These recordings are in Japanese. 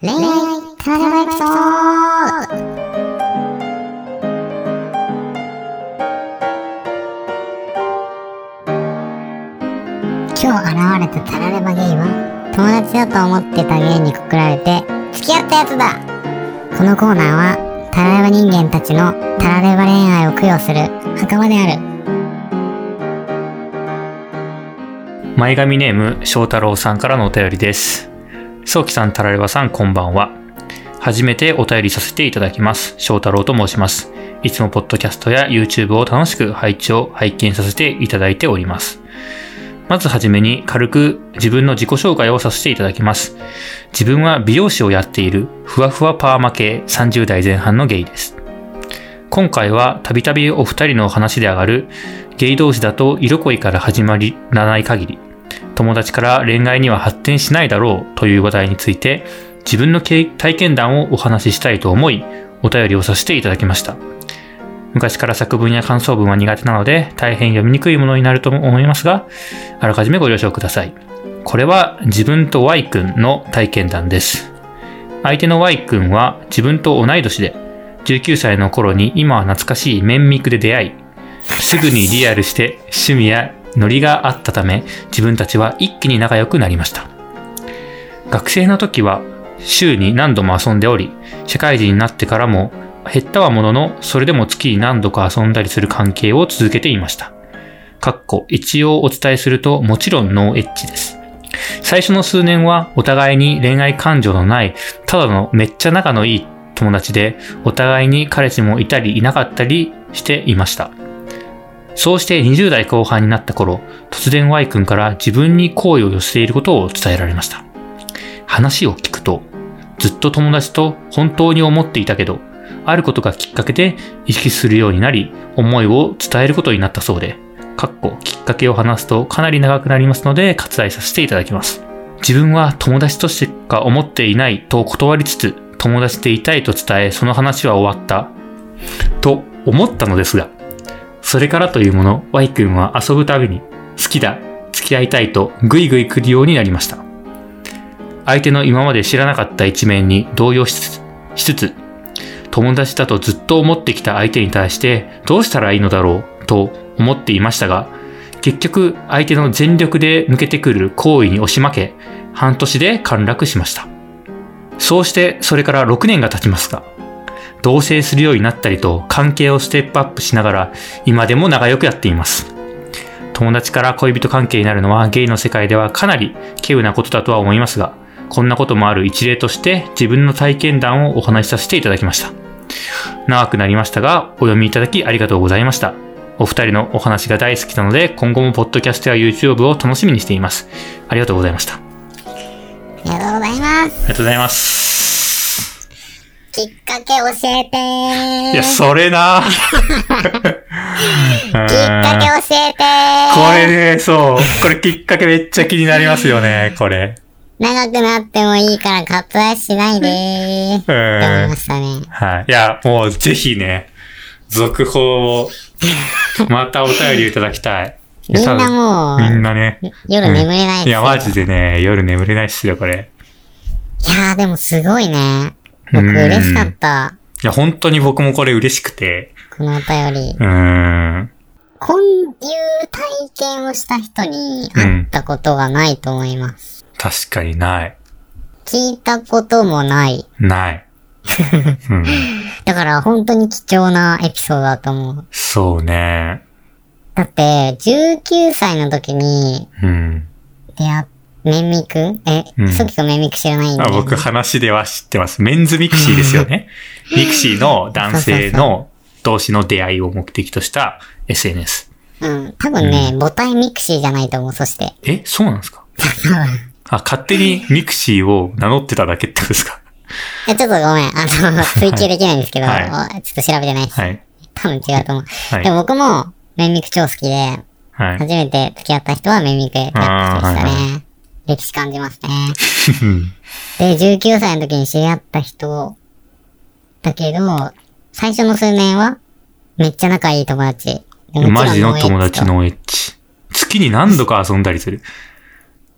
恋愛タラレバエピソード。今日現れたタラレバゲイは友達だと思ってたゲイに告られて付き合ったやつだ。このコーナーはタラレバ人間たちのタラレバ恋愛を供養する袴である。前髪ネーム翔太郎さんからのお便りです。早期さん、タラレバさん、こんばんは。初めてお便りさせていただきます。翔太郎と申します。いつもポッドキャストや YouTube を楽しく配置を拝見させていただいております。まずはじめに軽く自分の自己紹介をさせていただきます。自分は美容師をやっているふわふわパーマ系30代前半のゲイです。今回はたびたびお二人の話で上がるゲイ同士だと色恋から始まらない限り友達から恋愛には発展しないだろうという話題について自分の体験談をお話ししたいと思いお便りをさせていただきました。昔から作文や感想文は苦手なので大変読みにくいものになると思いますが、あらかじめご了承ください。これは自分と Y 君の体験談です。相手の Y 君は自分と同い年で、19歳の頃に今は懐かしいメンミクで出会い、すぐにリアルして趣味やノリがあったため自分たちは一気に仲良くなりました。学生の時は週に何度も遊んでおり、社会人になってからも減ったはものの、それでも月に何度か遊んだりする関係を続けていました。かっこ一応お伝えするともちろんノーエッチです。最初の数年はお互いに恋愛感情のない、ただのめっちゃ仲のいい友達で、お互いに彼氏もいたりいなかったりしていました。そうして20代後半になった頃、突然 Y 君から自分に好意を寄せていることを伝えられました。話を聞くと、ずっと友達と本当に思っていたけど、あることがきっかけで意識するようになり、思いを伝えることになったそうで、かっこきっかけを話すとかなり長くなりますので割愛させていただきます。自分は友達としてか思っていないと断りつつ、友達でいたいと伝え、その話は終わった。と思ったのですが、それからというもの、Y 君は遊ぶたびに、好きだ、付き合いたいとぐいぐい来るようになりました。相手の今まで知らなかった一面に動揺しつつ、しつつ友達だとずっと思ってきた相手に対してどうしたらいいのだろうと思っていましたが、結局相手の全力で抜けてくる行為に押し負け、半年で陥落しました。そうしてそれから6年が経ちますが、同棲するようになったりと関係をステップアップしながら今でも仲良くやっています。友達から恋人関係になるのはゲイの世界ではかなり稀有なことだとは思いますが、こんなこともある一例として自分の体験談をお話しさせていただきました。長くなりましたが、お読みいただきありがとうございました。お二人のお話が大好きなので、今後もポッドキャストや YouTube を楽しみにしています。ありがとうございました。ありがとうございますありがとうございます。きっかけ教えてーいや、それなきっかけ教えてーこれね、そう。これきっかけめっちゃ気になりますよね、これ。長くなってもいいから割愛しないでーって思いましたね。はい。いや、もうぜひね、続報を、またお便りいただきたい。みんなもうみんなね。夜眠れないですよ。いや、マジでね、夜眠れないっすよ、これ。いやーでもすごいね。僕うん嬉しかった。いや、本当に僕もこれ嬉しくて。このお便り。うーん。こういう体験をした人に会ったことがないと思います。確かにない。聞いたこともない。ない。うん、だから本当に貴重なエピソードだと思う。そうね。だって、19歳の時にうん。出会っ、メンミクえ、うんソキ君メンミク知らないんだね。僕話では知ってます。メンズミクシーですよね。ミクシーの男性の同士の出会いを目的とした SNS。うん。多分ね、母体ミクシーじゃないと思う、そして。え、そうなんですか？あ、勝手にミクシーを名乗ってただけってことですか？え、ちょっとごめん。あの、追求できないんですけど、はちょっと調べてないです。はい。多分違うと思う。はいでも僕も、メンミク超好きで、はい。初めて付き合った人はメンミクやってきましたね。歴史感じますね。で、19歳の時に知り合った人、だけど、最初の数年は、めっちゃ仲いい友達。マジの友達のエッチ。月に何度か遊んだりする。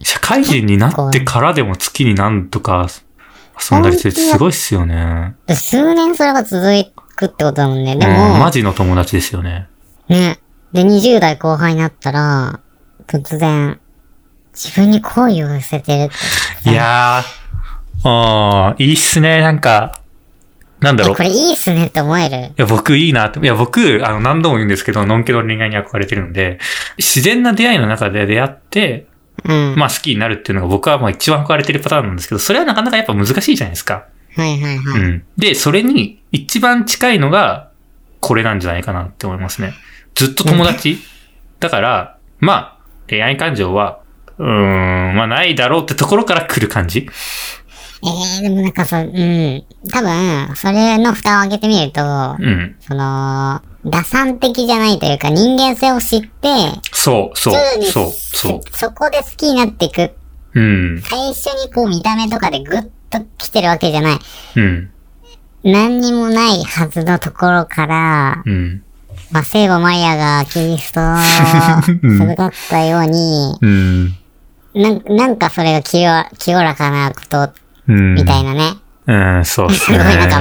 社会人になってからでも月に何度か遊んだりするってすごいっすよね。で数年それが続くってことだもんね。でうんも、マジの友達ですよね。ね。で、20代後半になったら、突然、自分に好意を寄せてる。いやー、あーいいっすね。なんか、なんだろうえこ。れいいっすねって思えるいや、僕いいなって。いや、僕、あの、何度も言うんですけど、ノンケの恋愛に憧れてるので、自然な出会いの中で出会って、うん。まあ好きになるっていうのが僕はまあ一番憧れてるパターンなんですけど、それはなかなかやっぱ難しいじゃないですか。はいはいはい。うん。で、それに一番近いのが、これなんじゃないかなって思いますね。ずっと友達だから、まあ、恋愛感情は、うーん、まあないだろうってところから来る感じ？えー、でもなんかさ、うん。多分、それの蓋を開けてみると、うん。その、打算的じゃないというか人間性を知って、そう、そう徐々、にそう、そそこで好きになっていく。う。うん、最初にこう見た目とかでグッと来てるわけじゃない。うん、何にもないはずのところから、うん、まあ、聖母マリアがキリスト を授かったように、うん、なんなんかそれが清清らかなことうん。みたいなね。うん、そうっす すごいね。なんか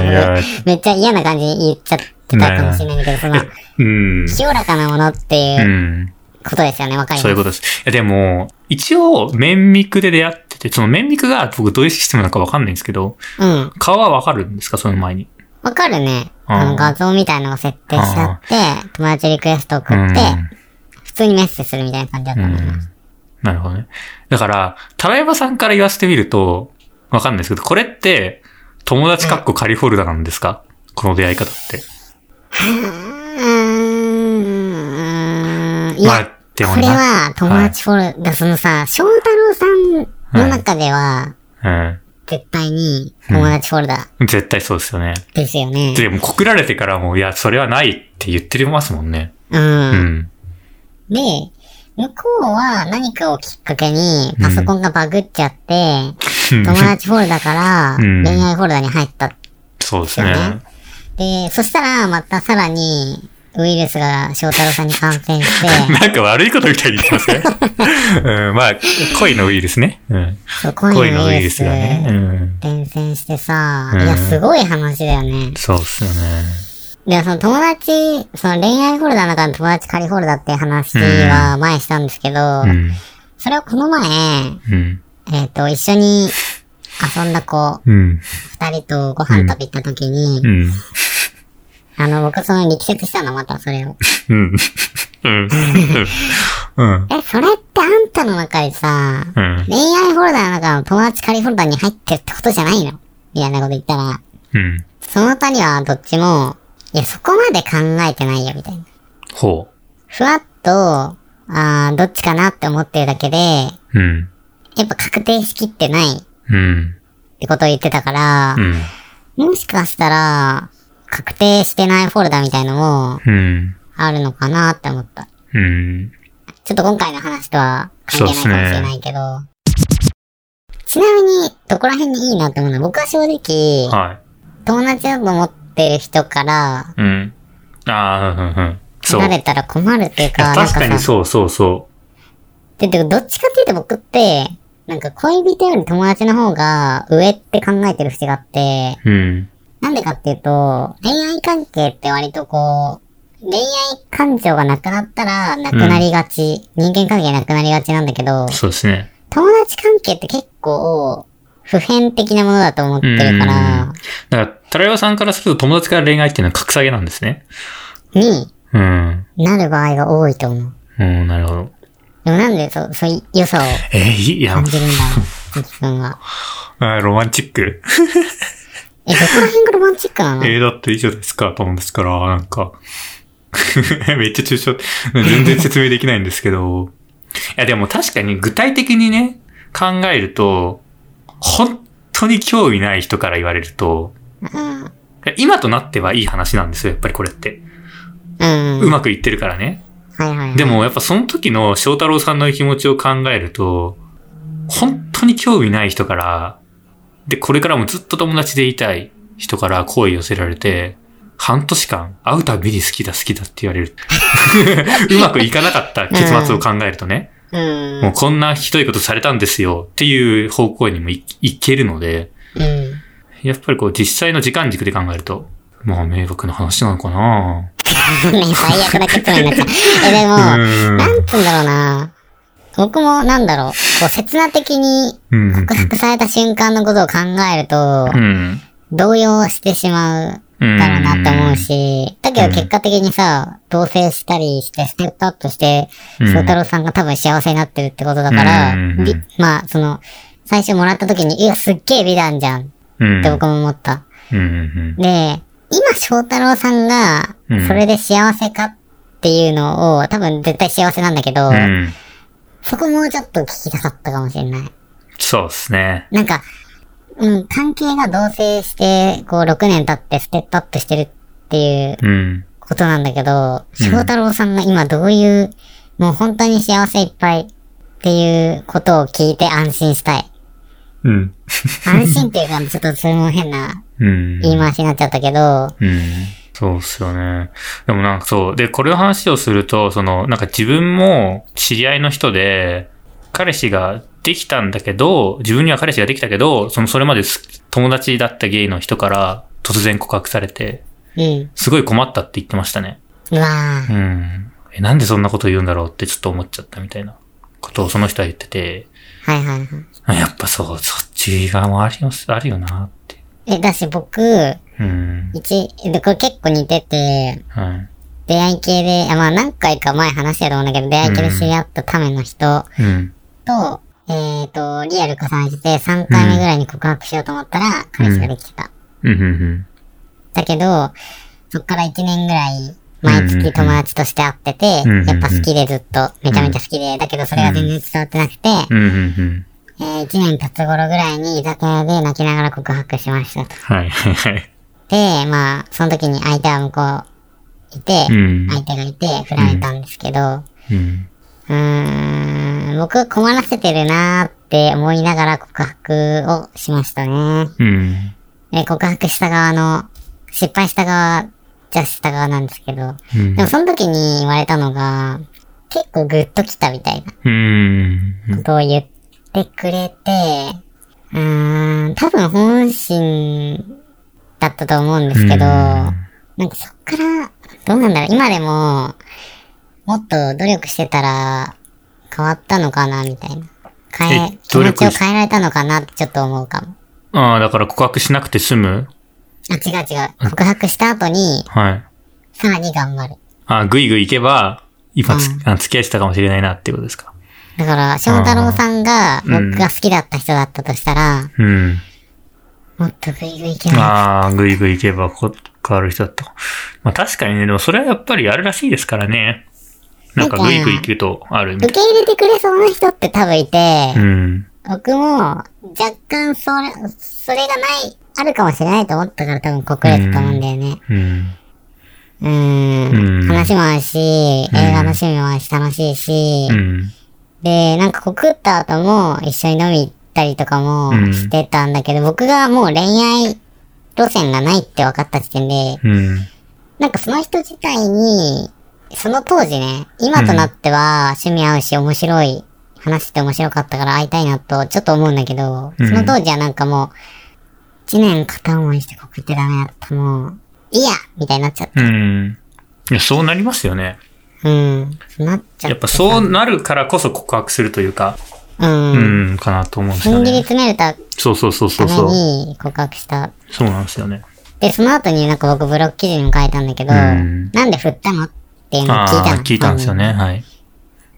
めっちゃ嫌な感じに言っちゃってたかもしれないけど、その、うん。清らかなものってう。いうんことですよね、わかります？そういうことです。いや、でも、一応、綿密で出会ってて、その綿密が僕どういうシステムなのかわかんないんですけど、うん。顔はわかるんですか？その前に。わかるね。うんあの画像みたいなのを設定しちゃって、友達リクエスト送うんって、普通にメッセージするみたいな感じだと思いまんす。。なるほどね。だから、タラヤバさんから言わせてみると、わかんないですけど、これって、友達かっこカリフォルダなんですか？この出会い方って。うーん。いまあや、これでもなは友達フォルダ、そのさ、翔太郎さんの中では、うん。絶対に友達フォルダ絶対そうですよね。ですよね。でも告られてからも、いや、それはないって言ってますもんね。う。うんん。で、向こうは何かをきっかけにパソコンがバグっちゃって、友達フォルダからうん恋愛フォルダに入った。そうですね。で、そしたらまたさらにウイルスが翔太郎さんに感染して、なんか悪いことみたいに言ってますね。うん、まあ、恋のウイルスね。うん。そう恋恋のウイルススがね。うん。伝染してさ、うんいや、すごい話だよね。そうっすよね。で、その友達、その恋愛フォルダの中の友達仮フォルダって話は前したんですけど、うん。それをこの前、うん。えっ、と、一緒に遊んだ子、うん。二人とご飯食べ行った時に、うん。あの、僕その力説したの、またそれを。え、それってあんたの中でさ、うん。恋愛フォルダの中の友達仮フォルダに入ってるってことじゃないの？みたいなこと言ったら、うん。その他にはどっちも、いや、そこまで考えてないよ、みたいな。ほふわっと、あーどっちかなって思ってるだけで、う。うん。やっぱ確定しきってないっうん。てことを言ってたからう、ん。もしかしたら、確定してないフォルダみたいのもうん。あるのかなって思った。うん。ちょっと今回の話とは関係ないかもしれないけど、ちなみに、どこら辺にいいなって思うのは、僕は正直、は友達だと思ってる人から、い。うん。ああ、うん、うん。そう。い離れたら困るっていうか、確かにそうそうそで、でどっちかっていうと僕って、なんか恋人より友達の方が上って考えてる節があって、う。うん。なんでかっていうと、恋愛関係って割とこう、恋愛感情がなくなったらなくなりがち、人間関係なくなりがちなんだけど、そうですね。友達関係って結構、普遍的なものだと思ってるから、だから、タラヤバさんからすると友達から恋愛っていうのは格下げなんですね。にうん。なる場合が多いと思う。うん、なるほど。でもなんでそう、そういう良さをえー、いいや感、じるんだろう、ゆきくんは。あーロマンチック。え、どこら辺がロマンチックなの？えー、だっていいじゃないですか、友達から、なんか。めっちゃ抽象、全然説明できないんですけど。いや、でも確かに具体的にね、考えると、本当に興味ない人から言われると、うん。今となってはいい話なんですよ、やっぱりこれって。うまくいってるからね。でもやっぱその時の翔太郎さんの気持ちを考えると、本当に興味ない人から、で、これからもずっと友達でいたい人から好意寄せられて、半年間会うたびに好きだ好きだって言われる。うまくいかなかった結末を考えるとね、うん。もうこんなひどいことされたんですよっていう方向にもいいけるので、うん。やっぱりこう実際の時間軸で考えると、まあ迷惑な話なのかな ね、最悪な結論になっちゃう。え、でも、うんなんつうんだろうな。僕もなんだろう、こう、刹那的にうん。告白された瞬間のことを考えると、うん。動揺してしまううんだろうなって思うし、だけど結果的にさ、同棲したりして、ステップアップして、うん翔太郎さんが多分幸せになってるってことだから、まあ、その、最初もらった時に、いや、すっげえ美談じゃんっうん。て僕も思った。で、今翔太郎さんがうん、それで幸せかっていうのを、多分絶対幸せなんだけど。そこもうちょっと聞きたかったかもしれない。そうですね。なんか、うん、関係が同棲して、こう、6年経ってステップアップしてるっていううん。ことなんだけど、翔太郎さんが今どういう、もう本当に幸せいっぱいっていうことを聞いて安心したい。うん。安心っていうか、ちょっとそれも変な うん。言い回しになっちゃったけど、うん。そうっすよね。でもなんかそう。で、これの話をすると、その、なんか自分も知り合いの人で、彼氏ができたんだけど、自分には彼氏ができたけど、その、それまです友達だったゲイの人から突然告白されて、うん。すごい困ったって言ってましたね。うわぁ。うん。え、なんでそんなこと言うんだろうってちょっと思っちゃったみたいなことをその人は言ってて、はいはいはい。あやっぱそう、そっち側もあります、あるよなって。え、だし僕、うん。一、で、これ結構似てて、はい。出会い系で、あまあ何回か前話したと思うんだけど、出会い系で知り合ったための人うん。と、えっ、と、リアル重ねてて、3回目ぐらいに告白しようと思ったら、彼氏ができてた。うん、うん、だけど、そっから1年ぐらい、毎月友達として会ってて、うんやっぱ好きでずっと、めちゃめちゃ好きで、だけどそれが全然伝わってなくて。えー、1年経つ頃ぐらいに居酒屋で泣きながら告白しましたと。はい、はい、はい。で、まあ、その時に相手は向こういて、うん相手がいて、振られたんですけど、うん。うーん、僕は困らせてるなーって思いながら告白をしましたね。うん。で、告白した側の、失敗した側、じゃした側なんですけど、うんでもその時に言われたのが、結構グッときたみたいなうん。ことを言ってくれて、うーん、多分本心だったと思うんですけど、なんかそっから、どうなんだろう、今でも、もっと努力してたら変わったのかな、みたいな。変ええ、気持ちを変えられたのかなってちょっと思うかも。ああ、だから告白しなくて済む？あ、違う違う。告白した後に、はい。さらに頑張る。あぐいぐい行けば、今つ、うんあ付き合ってたかもしれないなっていうことですか？だから、翔太郎さんが僕が好きだった人だったとしたら、うん。もっとグイグイいけない。ああ、ぐいぐい行けばこ変わる人だったか。まあ確かにね、でもそれはやっぱりあるらしいですからね。なんかなんかぐいぐい行くとあるみたい受け入れてくれそうな人って多分いて、うん。僕も若干それ、それがない、あるかもしれないと思ったから多分告れたと思うんだよね。うん。うーん。うん話もあるし、映画の趣味もあるし楽しいし、うん。で、なんか告った後も一緒に飲み行ったりとかもうんしてたんだけど、僕がもう恋愛路線がないって分かった時点で、うん。なんかその人自体に、その当時ね、今となっては趣味合うし面白い、話して面白かったから会いたいなとちょっと思うんだけど、うんその当時はなんかもう、一年片思いして告ってダメだったもう、いいやみたいになっちゃった。うん。いや、そうなりますよね。うん。なっちゃった。やっぱそうなるからこそ告白するというか、うん。うん、かなと思うんですよ踏ん切りね。詰めるたそうそうそうそためうそう。に告白した。そうなんですよね。で、その後になんか僕ブログ記事にも書いたんだけど、うんなんで振ったのっていうのを聞いた。聞いたんですよね。はい。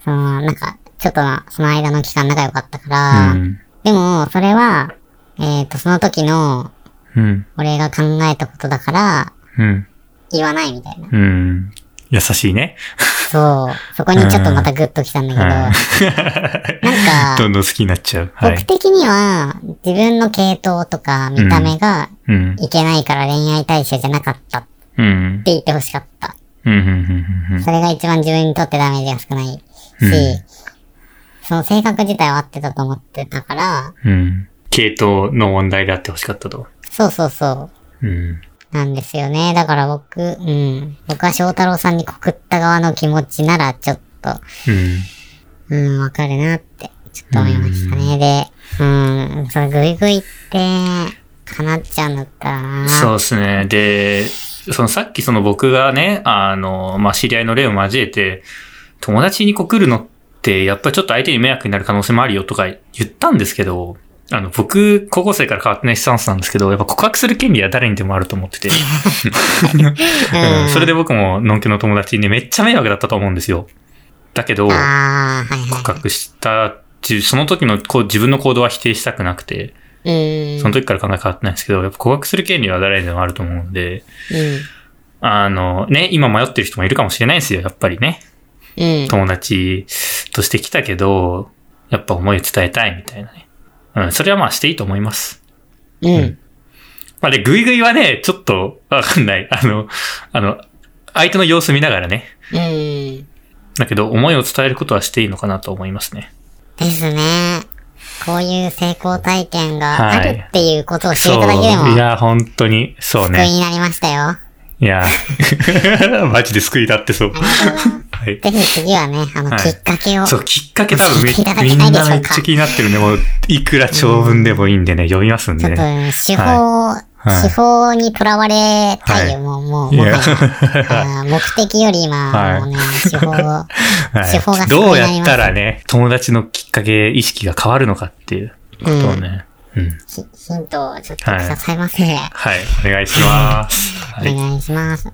その、なんか、ちょっとな、その間の期間仲良かったから、うん。でも、それは、えっ、と、その時の、うん。俺が考えたことだから、うん。言わないみたいな。うん。優しいね。そう。そこにちょっとまたグッときたんだけど、なんか、どんどん好きになっちゃう。はい。僕的には、自分の系統とか見た目がうん。いけないから恋愛対象じゃなかったってうん。言ってほしかった。うん。うん。うん。それが一番自分にとってダメージが少ないし、うんその性格自体は合ってたと思ってたから、うん。系統の問題であってほしかったと。そうそうそう。うん。なんですよね。だから僕、うん。僕は翔太郎さんに告った側の気持ちならちょっと、うん。うん、わかるなって、ちょっと思いましたね。で、うん、それぐいぐいって、叶っちゃうんだったらな。そうですね。で、そのさっきその僕がね、あの、まあ、知り合いの例を交えて、友達に告るのって、やっぱりちょっと相手に迷惑になる可能性もあるよとか言ったんですけど、あの、僕、高校生から変わってないスタンスなんですけど、やっぱ告白する権利は誰にでもあると思ってて。うんそれで僕も、のんけの友達にね、めっちゃ迷惑だったと思うんですよ。だけど。告白したその時のこう自分の行動は否定したくなくて、うん。その時から考え変わってないんですけど、やっぱ告白する権利は誰にでもあると思うんで、うん。あの、ね、今迷ってる人もいるかもしれないですよ、やっぱりね。うん。友達として来たけど、やっぱ思いを伝えたいみたいなね。うん、それはまあしていいと思います。うん。まあで、ぐいぐいはね、ちょっと、わかんない。あの、あの、相手の様子見ながらね。うん。だけど、思いを伝えることはしていいのかなと思いますね。ですね。こういう成功体験があはいるっていうことを知れ。ただけでも、いや、本当に、そうね。救いになりましたよ。いや、マジで救いだってそう。はい。ぜひ次はね、あの、はいきっかけを。そう、きっかけ多分めみんなめっちゃ気になってるんで、もう、いくら長文でもいいんでね、読みますんちょっとでね。、手法、い手法にとらわれたいよ、もう、もう、も目的より今、はいもうね、手法、手法がはい、どうやったらね、友達のきっかけ、意識が変わるのかっていうことをね。うん。ヒヒントをちょっとくださいませ。はい、お願いします。はい。お願いします。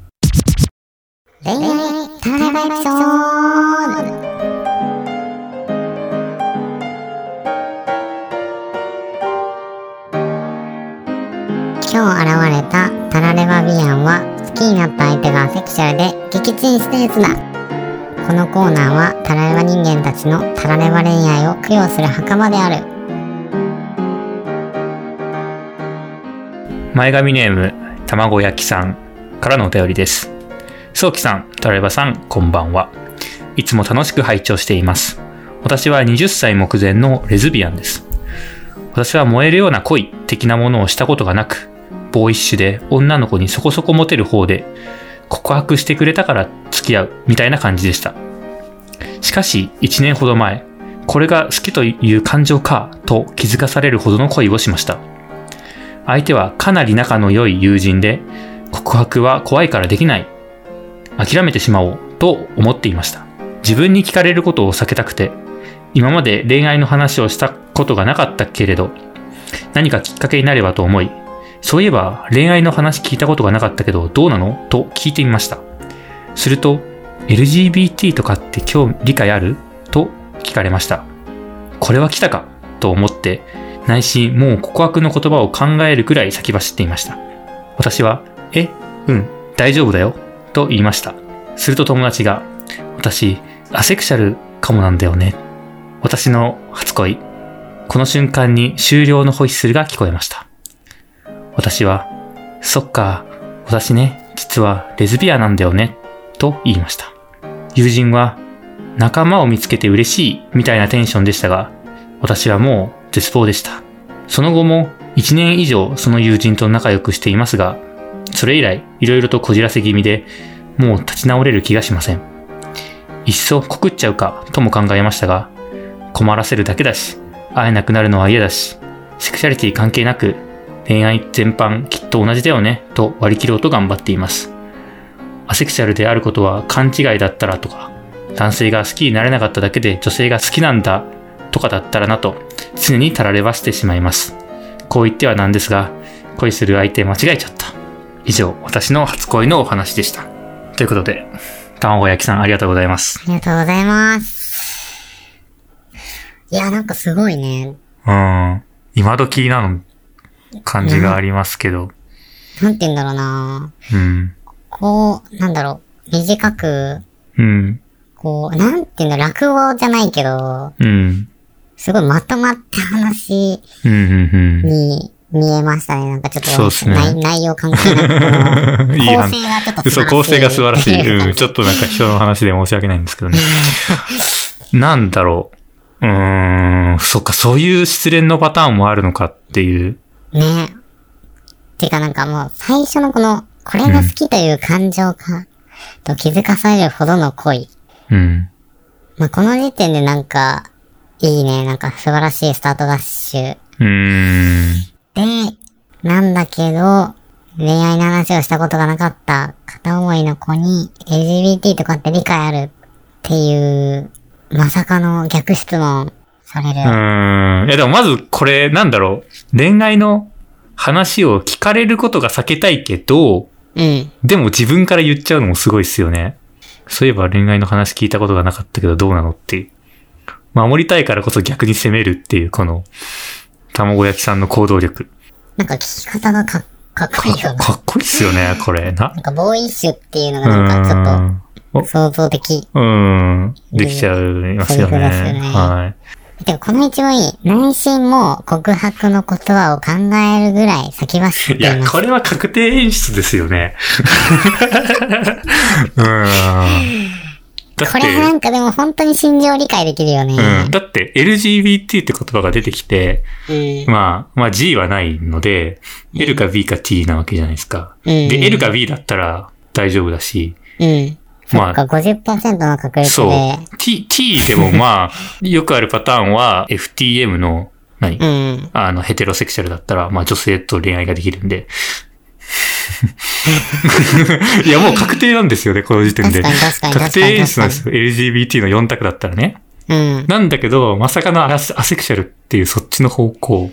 恋愛タラレバエピソード今日現れたタラレバビアンは好きになった相手がセクシャルで撃沈したやつだこのコーナーはタラレバ人間たちのタラレバ恋愛を供養する墓場である前髪ネーム、卵焼きさんからのお便りです。そうきさん、タラレバさん、こんばんは。いつも楽しく拝聴しています。私は20歳目前のレズビアンです。私は燃えるような恋的なものをしたことがなく、ボーイッシュで女の子にそこそこモテる方で、告白してくれたから付き合うみたいな感じでした。しかし、1年ほど前、これが好きという感情かと気づかされるほどの恋をしました。相手はかなり仲の良い友人で、告白は怖いからできない。諦めてしまおうと思っていました。自分に聞かれることを避けたくて、今まで恋愛の話をしたことがなかったけれど、何かきっかけになればと思い、そういえば恋愛の話聞いたことがなかったけどどうなの？と聞いてみました。すると、LGBT とかって今日理解ある？と聞かれました。これは来たか？と思って、内心もう告白の言葉を考えるくらい先走っていました。私は、え、うん、大丈夫だよ、と言いました。すると友達が、私、アセクシャルかもなんだよね。私の初恋。この瞬間に終了のホイッスルが聞こえました。私は、そっか、私ね、実はレズビアなんだよね、と言いました。友人は、仲間を見つけて嬉しい、みたいなテンションでしたが、私はもう絶望でした。その後も1年以上その友人と仲良くしていますが、それ以来色々とこじらせ気味で、もう立ち直れる気がしません。いっそ告っちゃうかとも考えましたが、困らせるだけだし、会えなくなるのは嫌だし、セクシャリティ関係なく、恋愛全般きっと同じだよね、と割り切ろうと頑張っています。アセクシャルであることは勘違いだったらとか、男性が好きになれなかっただけで女性が好きなんだとかだったらなと、常にたらればしてしまいます。こう言ってはなんですが、恋する相手間違えちゃった。以上、私の初恋のお話でした。ということで、卵焼きさんありがとうございます。ありがとうございます。いや、なんかすごいね。うん。今時なの感じがありますけど。なんて言うんだろうなうん。こう、なんだろう、短く、うん。こう、なんて言うんだ落語じゃないけど、うん。すごいまとまった話。に見えましたね。なんかちょっと、そうっすね内内容関係なく、いい話構成がちょっと素晴らしい。そう、構成が素晴らしい。うん。ちょっっとなんか人の話で申し訳ないんですけどね。なんだろう。うーん。そっか、そういう失恋のパターンもあるのかっていう。と。ね。てかなんかもう、最初のこの、これが好きという感情か、と気づかされるほどの恋。うん。まあ、この時点でなんか、いいね。なんか素晴らしいスタートダッシュ。うーん。で、なんだけど、恋愛の話をしたことがなかった片思いの子に LGBT とかって理解あるっていう、まさかの逆質問される。うーん。いやでもまずこれなんだろう。恋愛の話を聞かれることが避けたいけど、うん。でも自分から言っちゃうのもすごいっすよね。そういえば恋愛の話聞いたことがなかったけどどうなのっていう。守りたいからこそ逆に責めるっていうこの、卵焼きさんの行動力。なんか聞き方がかかっこいいよな。かっこいいっすよね、これ。な。なんかボーイッシュっていうのうがなんかちょっ。と想像的。うーん。できちゃいますよね。よねはい。でもこの一問いい。内心も告白の言葉を考えるぐらい先走っいや、ています。これは確定演出ですよね。うーん。これなんかでも本当に心情理解できるよね。うん。だって LGBT って言葉が出てきて、うん。まあ、まあ G はないので、L か B か T なわけじゃないですか。うんで、L か B だったら大丈夫だし、うん。そまあっか、50%の確率そうで。。T、T でもまあ、よくあるパターンは FTM の、何、うん。あの、ヘテロセクシャルだったら、まあ女性と恋愛ができるんで。いや、もう確定なんですよね、この時点で。確定演出なんですよ。LGBT の4択だったらね。うん。なんだけど、まさかのアセクシャルっていうそっちの方向。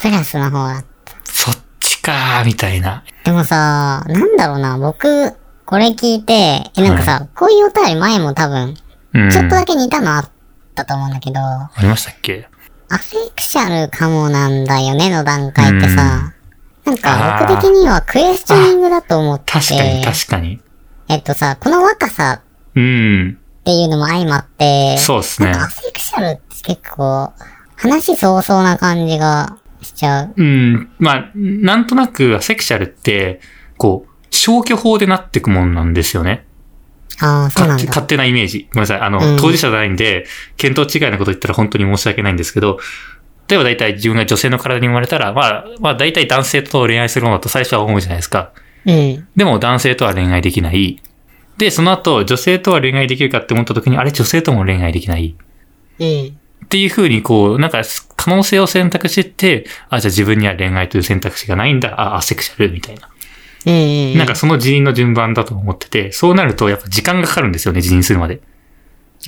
プラスの方だ。そっちかー、みたいな。でもさ、なんだろうな、僕、これ聞いて、え、なんかさ、こういうお便り前も多分、うん。ちょっとだけ似たのあったと思うんだけど、ありましたっけ？アセクシャルかもなんだよねの段階ってさ、なんか僕的にはクエスチョニングだと思って、確かに、確かに。えっとさ、この若さうん。っていうのも相まって、そうっすねなんかアセクシャルって結構、話早々な感じがしちゃう。うん。まあ、なんとなく、アセクシャルって、こう、消去法でなってくもんなんですよね。ああ、そうなんだ。勝手勝手なイメージ。ごめんなさい。あの、うん当事者じゃないんで、見当違いなこと言ったら本当に申し訳ないんですけど、例えば大体自分が女性の体に生まれたら、まあ、まあ大体男性と恋愛するものだと最初は思うじゃないですか。うん。でも男性とは恋愛できない。で、その後、女性とは恋愛できるかって思った時に、あれ女性とも恋愛できない。うん。っていう風にこう、なんか可能性を選択してって、あ、じゃあ自分には恋愛という選択肢がないんだ、あ、アセクシャルみたいな。うんうん。なんかその辞任の順番だと思ってて、そうなるとやっぱ時間がかかるんですよね、辞任するまで。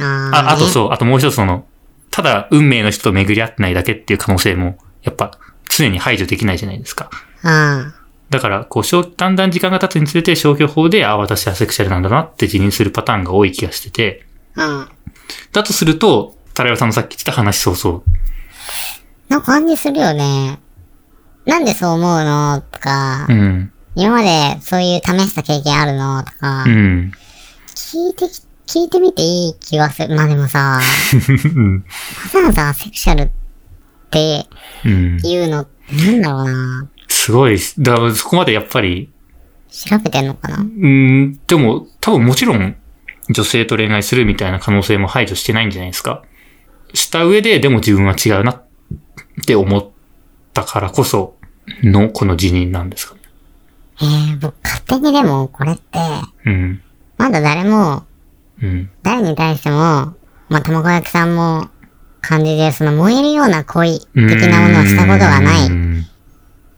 あーあ、あとねそう、あともう一つその、ただ運命の人と巡り合ってないだけっていう可能性も、やっぱ常に排除できないじゃないですか。あだから、こう、消だんだん時間が経つにつれて消去法で、あ、私はセクシャルなんだなって辞任するパターンが多い気がしてて、あ。うん。だとすると、タラヨさんのさっき言ってた話そうそう。の感じするよね。なんでそう思うのとか、うん。今までそういう試した経験あるのとか、うん。聞いてき、聞いてみていい気がする。まあでもさ、うん。わざわざセクシャルってうん。いうの、なんだろうな。すごい、だからそこまでやっぱり、調べてんのかな？うん、でも、多分もちろん、女性と恋愛するみたいな可能性も排除してないんじゃないですか。した上で、でも自分は違うなって思ったからこそのこの辞任なんですか？ね。えー、僕勝手にでもこれって、うん。まだ誰も、うん。誰に対しても、まあ、卵焼きさんも感じで、その燃えるような恋的なものをしたことがない。うん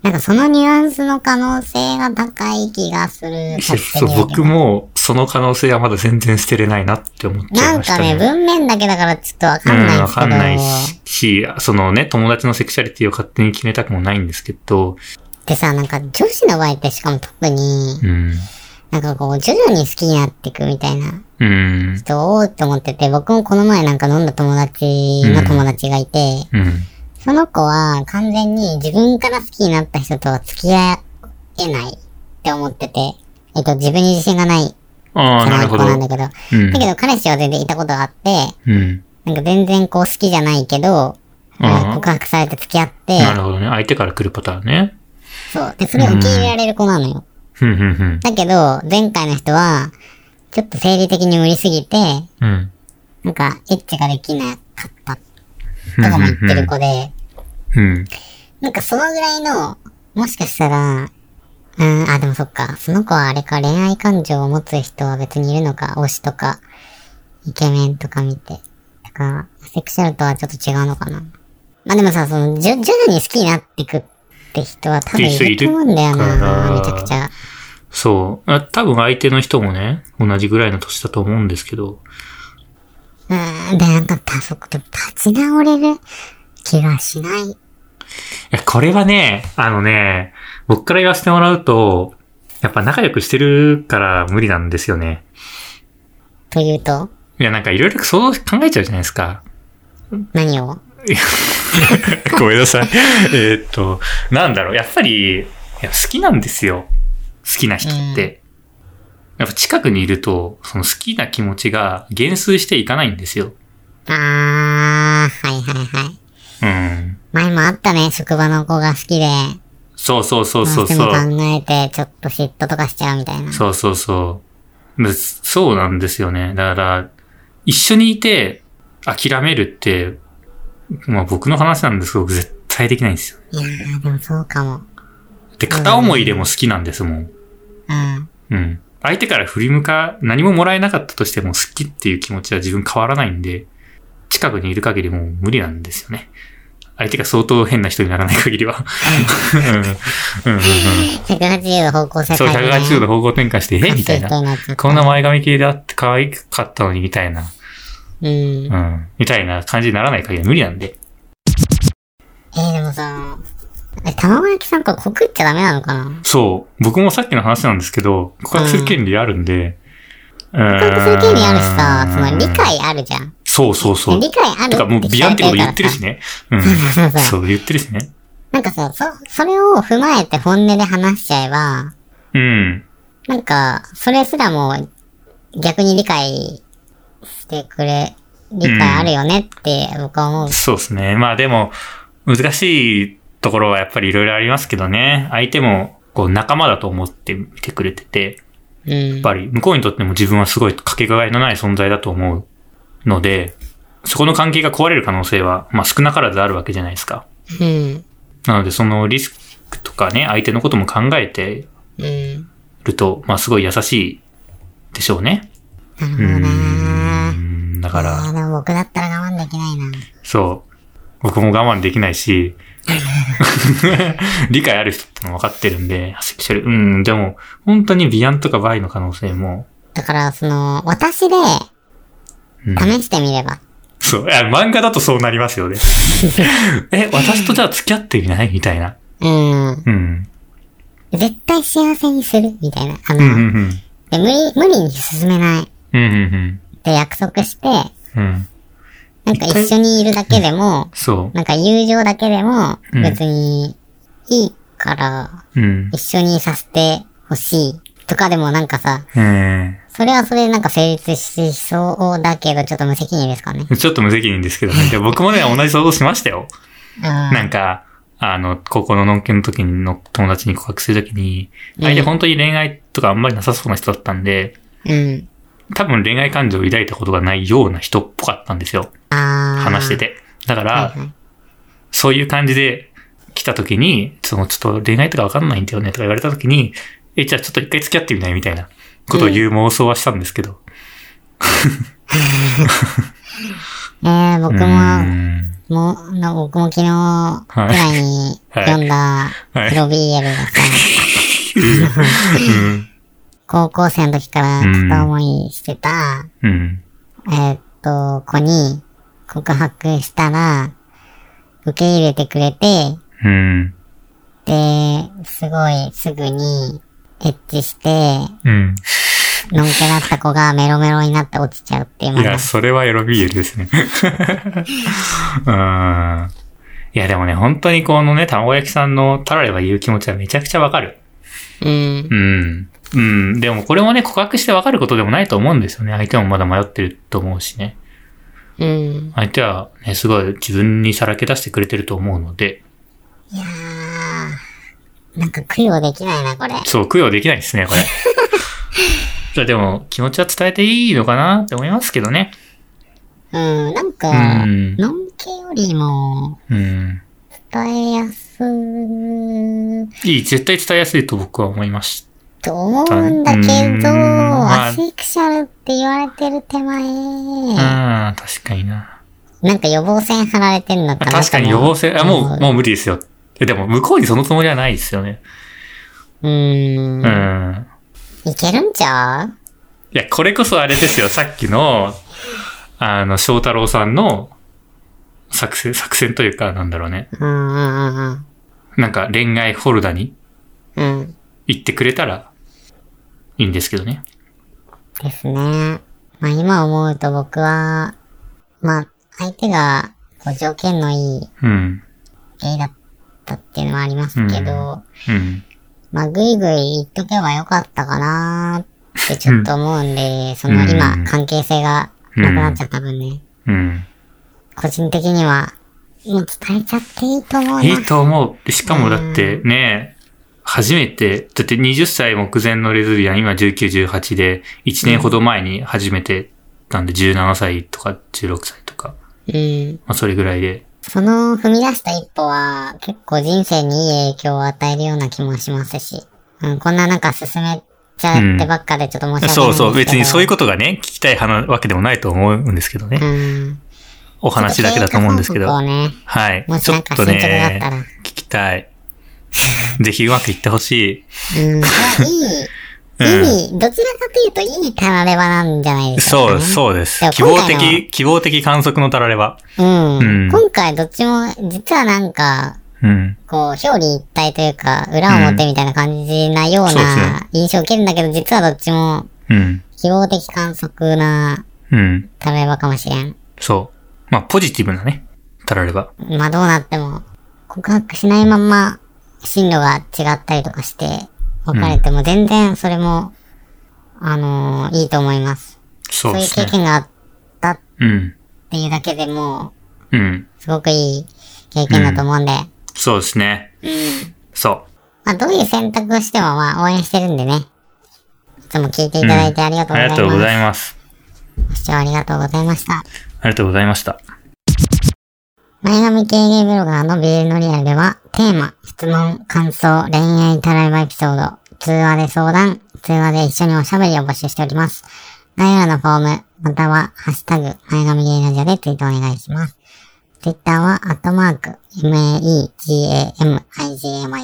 なんかそのニュアンスの可能性が高い気がする。そう、僕もその可能性はまだ全然捨てれないなって思っちゃないんかね、ましたね。文面だけだからちょっとわかうんん、わないんですけど。かんないし、しそのね、友達のセクシャリティを勝手に決めたくもないんですけど、でさ、なんか女子の場合ってしかも特に、うん。なんかこう徐々に好きになっていくみたいなうん。人多いと思ってて、僕もこの前なんか飲んだ友達の友達がいて、うん。その子は完全に自分から好きになった人とは付き合えないって思ってて、えっと自分に自信がないああ、なるほど。子なんだけど、うんだけど彼氏は全然いたことがあって、うん。なんか全然こう好きじゃないけど、告白されて付き合って、なるほどね。相手から来るパターンね。そう。で、それを受け入れられる子なのよ。だけど、前回の人は、ちょっと生理的に無理すぎて、うん。なんか、エッチができなかった、とかも言ってる子で、うん。なんかそのぐらいの、もしかしたら、うん、あ、でもそっか。その子はあれか、恋愛感情を持つ人は別にいるのか、推しとか、イケメンとか見て。だから、セクシャルとはちょっと違うのかな。まあでもさ、その、徐々に好きになっていくっって人は多分いると思うんだよな、めちゃくちゃ。そう。あ多分相手の人もね、同じぐらいの年だと思うんですけど、うん、で、なんか、たそこで立ち直れる気がしない。いや、これはね、あのね、僕から言わせてもらうと、やっぱ仲良くしてるから無理なんですよね。というと、いや、なんかいろいろ想像考えちゃうじゃないですか。何を？ごめんなさい。えーっと、なんだろう、やっぱり、好きなんですよ。好きな人って。やっぱ近くにいると、その好きな気持ちが減衰していかないんですよ。あー、はいはいはい。うん。前もあったね、職場の子が好きで、そうそうそうどそうそう。考えて、ちょっと嫉妬とかしちゃうみたいな。そうそうそう。でそうなんですよね。だから、一緒にいて諦めるって、まあ僕の話なんですけど、絶対できないんですよ。いやー、でもそうかも。で、片思いでも好きなんですもん。うん。うん。相手から振り向か、何ももらえなかったとしても好きっていう気持ちは自分変わらないんで、近くにいる限りもう無理なんですよね。相手が相当変な人にならない限りは。うんうんうんうん180度方向性そう、変えて、ね。180度方向転換して、えみたいな。な。こんな前髪系であって可愛かったのに、みたいな。うん。えうん。みたいな感じにならない限りは無理なんで。ー、でもさ、え、卵焼きさんこれ告っちゃダメなのかな？そう。僕もさっきの話なんですけど、告白する権利あるんで。告告白する権利あるしさ、その理解あるじゃん。そうそうそう。理解あるてかもうビアンってこと言ってるしね。ね。うん。そう、言ってるしね。なんかさ、そ、それを踏まえて本音で話しちゃえば、うん。なんか、それすらも逆に理解してくれ、理解あるよねって僕は思う。そうですね。まあでも、難しいところはやっぱりいろいろありますけどね。相手も、こう、仲間だと思って見てくれてて、うんやっ。ぱり向こうにとっても自分はすごいかけがえのない存在だと思うので、そこの関係が壊れる可能性は、まあ少なからずあるわけじゃないですか。うん。なのでそのリスクとかね、相手のことも考えてうん。ると、まあすごい優しいでしょうね。うなるほどねん。だから、あーでも僕だったら我慢できないな。そう。僕も我慢できないし、理解ある人っての分かってるんで、セクシャル。うん、でも、本当にビアンとかバイの可能性も、だから、その、私でうん試してみれば。そう。いや、漫画だとそうなりますよね。え、私とじゃあ付き合ってみない？みたいな。うん。うん。絶対幸せにする？みたいな。あの、うん、うん、うん。で無理、無理に進めないっうん、うん、て約束して、うん。うん。なんか一緒にいるだけでも、そなんか友情だけでも、うん別にいいから、う。うん。一緒にさせてほしいとかでもなんかさ、うん。それはそれでなんか成立しそうだけど、ちょっと無責任ですかね。ちょっと無責任ですけどね。で僕もね、同じ想像しましたよ。うん。なんか、あの、高校のノンケの時の友達に告白するときに、相手本当に恋愛とかあんまりなさそうな人だったんで、うん。多分恋愛感情を抱いたことがないような人っぽかったんですよ。話して。て。だから、はいはいそういう感じで来た時に、そのちょっと恋愛とかわかんないんだよねとか言われた時に、え、じゃあちょっと一回付き合ってみないみたいなことを言う妄想はしたんですけど。えー、僕も、んもう、な僕も昨日くらいにはい読んだはいプロ BL がさ、うん。高校生の時から片思いしてた、うん。えーっと、子に告白したら、受け入れてくれて、うん。で、すごいすぐにエッチして、うん。のんけだった子がメロメロになって落ちちゃうっていういや、。それはエロビールですね。うん。いや、でもね、本当にこのね、卵焼きさんのタラレが言う気持ちはめちゃくちゃわかる。うん。うん。うん。でもこれもね、告白してわかることでもないと思うんですよね。相手もまだ迷ってると思うしね。うん。相手はね、すごい自分にさらけ出してくれてると思うので、いやー、なんか供養できないな、これ。そう、供養できないですね、これ。じゃあでも、気持ちは伝えていいのかなって思いますけどね。うん、なんか、うんのんけよりもうん。伝えやすいいい、絶対伝えやすいと僕は思いましと思うんだけうんど、まあアセクシャルって言われてる手前、た。うん、確かにな。なんか予防線張られてんのかな確かに予防線、あ、もう、もう無理ですよ。やでも向こうにそのつもりはないですよね。うーん。うん。いけるんちゃう？いや、これこそあれですよ、さっきの、あの、翔太郎さんの作戦、作戦というか、なんだろうね。うんうんうんうん。なんか恋愛フォルダにうん。行ってくれたらいいんですけどね。ですね。まあ今思うと僕は、まあ相手がこう条件のいいうん。ゲイだったっていうのはありますけど、うん。まあぐいぐい言っとけばよかったかなーってちょっと思うんで、その今うん関係性がなくなっちゃった分ね、うん。個人的にはもう伝えちゃっていいと思うな。いいと思う。しかもだってね、初めて、だって20歳目前のレズビアン、今19、18で、1年ほど前に初めて、なんで17歳とか16歳とか、うん。まあそれぐらいで。その踏み出した一歩は結構人生にいい影響を与えるような気もしますし、うん、こんななんか進めちゃってばっかでちょっと申し訳ないんですけど、そうそう、別にそういうことがね、聞きたい話わけでもないと思うんですけどね。うん。お話だけだと思うんですけど。ね、はい。もしちょっとなんか進捗があったら。ね、聞きたい。ぜひうまくいってほしい。うん。いい、いい、どちらかというといいたらればなんじゃないですか、そう、ね。そうです希望的、希望的観測のたられば。うん。うん今回どっちも、実はなんか、うん。こう、表裏一体というか、裏表みたいな感じなような印象を受けるんだけど、実はどっちもうん。希望的観測なうん。たらればかもしれん。そう。まあ、ポジティブなね、たられば。まあどうなっても、告白しないまま進路が違ったりとかして、別れても全然それも、あのーいいと思います。そうそういう。経験があったっうん。ていうだけでもうん。う、すごくいい経験だと思うんで、そうですね。そまあどういう選択をしてもまあ応援してるんでね。いつも聞いていただいてありがう。とうございます。ありがとうございます。ご視聴ありがとうございました。ありがとうございました。前髪系ゲイブロガーのビールのリアルでは、テーマ、質問、感想、恋愛タライバエピソード、通話で相談、通話で一緒におしゃべりを募集しております。概要欄のフォーム、または、ハッシュタグ、前髪ゲイラジオでツイートお願いします。ツイッターは、アットマーク、m-a-e-g-a-m-i-g-m-i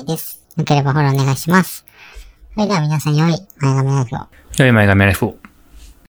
です。よければフォローお願いします。それでは皆さん良い前髪ライフを。良い前髪ライフを。